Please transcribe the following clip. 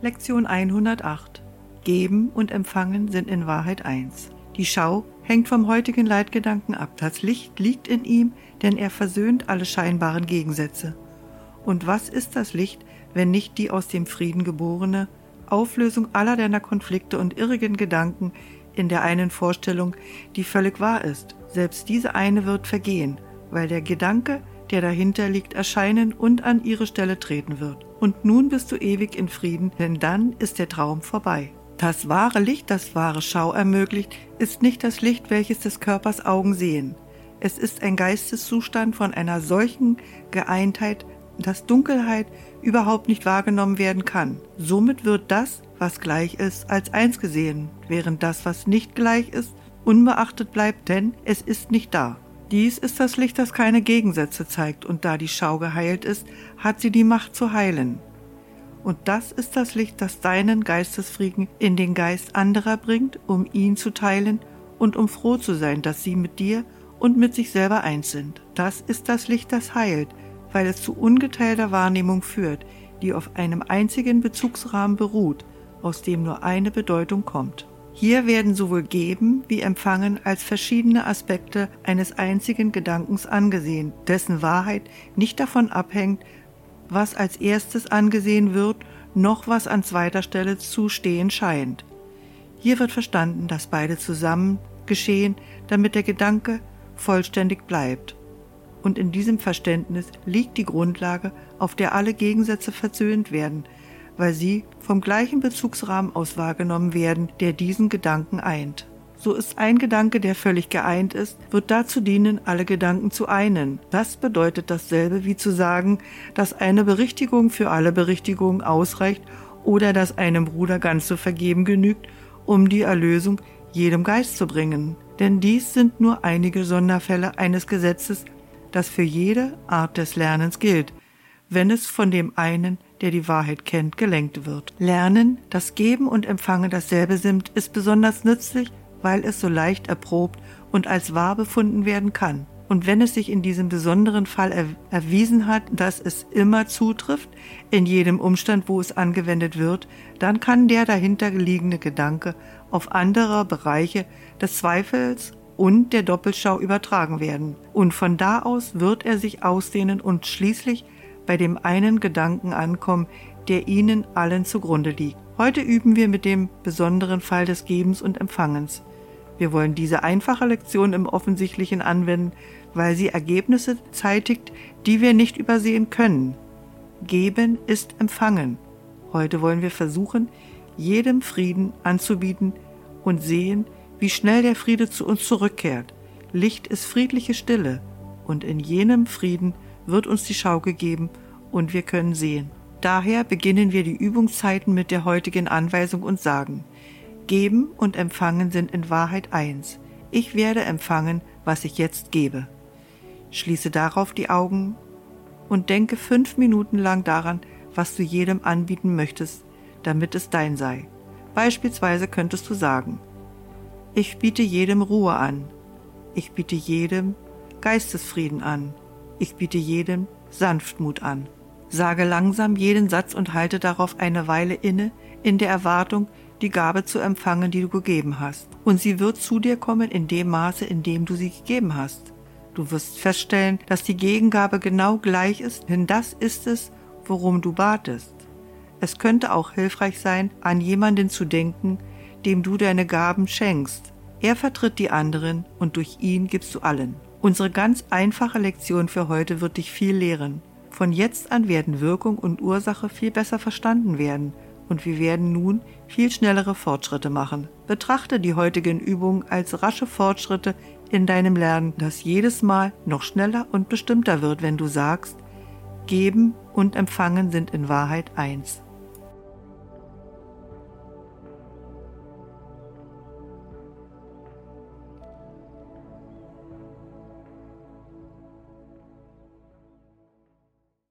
Lektion 108 Geben und Empfangen sind in Wahrheit eins. Die Schau hängt vom heutigen Leitgedanken ab. Das Licht liegt in ihm, denn er versöhnt alle scheinbaren Gegensätze. Und was ist das Licht, wenn nicht die aus dem Frieden geborene Auflösung aller deiner Konflikte und irrigen Gedanken in der einen Vorstellung, die völlig wahr ist? Selbst diese eine wird vergehen, weil der Gedanke, der dahinter liegt, erscheinen und an ihre Stelle treten wird. Und nun bist du ewig in Frieden, denn dann ist der Traum vorbei. Das wahre Licht, das wahre Schau ermöglicht, ist nicht das Licht, welches des Körpers Augen sehen. Es ist ein Geisteszustand von einer solchen Geeintheit, dass Dunkelheit überhaupt nicht wahrgenommen werden kann. Somit wird das, was gleich ist, als eins gesehen, während das, was nicht gleich ist, unbeachtet bleibt, denn es ist nicht da. Dies ist das Licht, das keine Gegensätze zeigt, und da die Schau geheilt ist, hat sie die Macht zu heilen. Und das ist das Licht, das deinen Geistesfrieden in den Geist anderer bringt, um ihn zu teilen und um froh zu sein, dass sie mit dir und mit sich selber eins sind. Das ist das Licht, das heilt, weil es zu ungeteilter Wahrnehmung führt, die auf einem einzigen Bezugsrahmen beruht, aus dem nur eine Bedeutung kommt. Hier werden sowohl Geben wie Empfangen als verschiedene Aspekte eines einzigen Gedankens angesehen, dessen Wahrheit nicht davon abhängt, was als erstes angesehen wird, noch was an zweiter Stelle zu stehen scheint. Hier wird verstanden, dass beide zusammen geschehen, damit der Gedanke vollständig bleibt. Und in diesem Verständnis liegt die Grundlage, auf der alle Gegensätze versöhnt werden, weil sie vom gleichen Bezugsrahmen aus wahrgenommen werden, der diesen Gedanken eint. So ist ein Gedanke, der völlig geeint ist, wird dazu dienen, alle Gedanken zu einen. Das bedeutet dasselbe wie zu sagen, dass eine Berichtigung für alle Berichtigungen ausreicht oder dass einem Bruder ganz zu vergeben genügt, um die Erlösung jedem Geist zu bringen. Denn dies sind nur einige Sonderfälle eines Gesetzes, das für jede Art des Lernens gilt, wenn es von dem einen, der die Wahrheit kennt, gelenkt wird. Lernen, das Geben und Empfangen dasselbe sind, ist besonders nützlich, weil es so leicht erprobt und als wahr befunden werden kann. Und wenn es sich in diesem besonderen Fall er erwiesen hat, dass es immer zutrifft, in jedem Umstand, wo es angewendet wird, dann kann der dahinter liegende Gedanke auf andere Bereiche des Zweifels und der Doppelschau übertragen werden. Und von da aus wird er sich ausdehnen und schließlich bei dem einen Gedanken ankommen, der ihnen allen zugrunde liegt. Heute üben wir mit dem besonderen Fall des Gebens und Empfangens. Wir wollen diese einfache Lektion im Offensichtlichen anwenden, weil sie Ergebnisse zeitigt, die wir nicht übersehen können. Geben ist empfangen. Heute wollen wir versuchen, jedem Frieden anzubieten und sehen, wie schnell der Friede zu uns zurückkehrt. Licht ist friedliche Stille, und in jenem Frieden wird uns die Schau gegeben und wir können sehen. Daher beginnen wir die Übungszeiten mit der heutigen Anweisung und sagen, Geben und Empfangen sind in Wahrheit eins. Ich werde empfangen, was ich jetzt gebe. Schließe darauf die Augen und denke fünf Minuten lang daran, was du jedem anbieten möchtest, damit es dein sei. Beispielsweise könntest du sagen, ich biete jedem Ruhe an, ich biete jedem Geistesfrieden an, ich biete jedem Sanftmut an. Sage langsam jeden Satz und halte darauf eine Weile inne, in der Erwartung, die Gabe zu empfangen, die du gegeben hast. Und sie wird zu dir kommen in dem Maße, in dem du sie gegeben hast. Du wirst feststellen, dass die Gegengabe genau gleich ist, denn das ist es, worum du batest. Es könnte auch hilfreich sein, an jemanden zu denken, dem du deine Gaben schenkst. Er vertritt die anderen und durch ihn gibst du allen. Unsere ganz einfache Lektion für heute wird dich viel lehren. Von jetzt an werden Wirkung und Ursache viel besser verstanden werden und wir werden nun viel schnellere Fortschritte machen. Betrachte die heutigen Übungen als rasche Fortschritte in deinem Lernen, das jedes Mal noch schneller und bestimmter wird, wenn du sagst, Geben und Empfangen sind in Wahrheit eins.